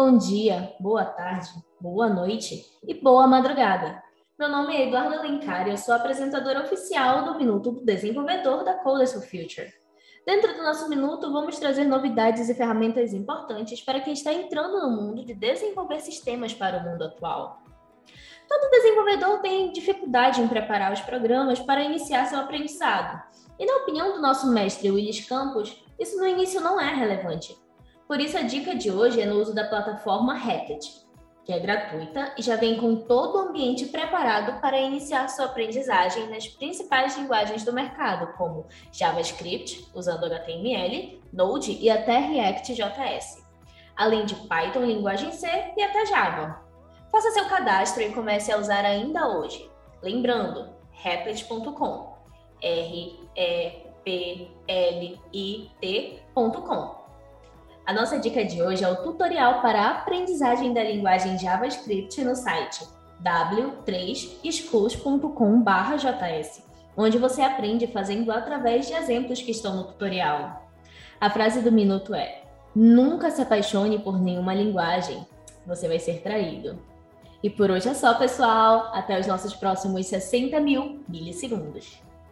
Bom dia, boa tarde, boa noite e boa madrugada. Meu nome é Eduardo Alencar e eu sou apresentadora oficial do Minuto do Desenvolvedor da Coders for Future. Dentro do nosso minuto, vamos trazer novidades e ferramentas importantes para quem está entrando no mundo de desenvolver sistemas para o mundo atual. Todo desenvolvedor tem dificuldade em preparar os programas para iniciar seu aprendizado. E na opinião do nosso mestre Willis Campos, isso no início não é relevante. Por isso, a dica de hoje é no uso da plataforma Rapid, que é gratuita e já vem com todo o ambiente preparado para iniciar sua aprendizagem nas principais linguagens do mercado, como JavaScript, usando HTML, Node e até React.js, além de Python, linguagem C e até Java. Faça seu cadastro e comece a usar ainda hoje. Lembrando, rapid.com, R-E-P-L-I-T.com. A nossa dica de hoje é o tutorial para a aprendizagem da linguagem JavaScript no site w3schools.com/js, onde você aprende fazendo através de exemplos que estão no tutorial. A frase do minuto é: Nunca se apaixone por nenhuma linguagem, você vai ser traído. E por hoje é só, pessoal. Até os nossos próximos 60 mil milissegundos.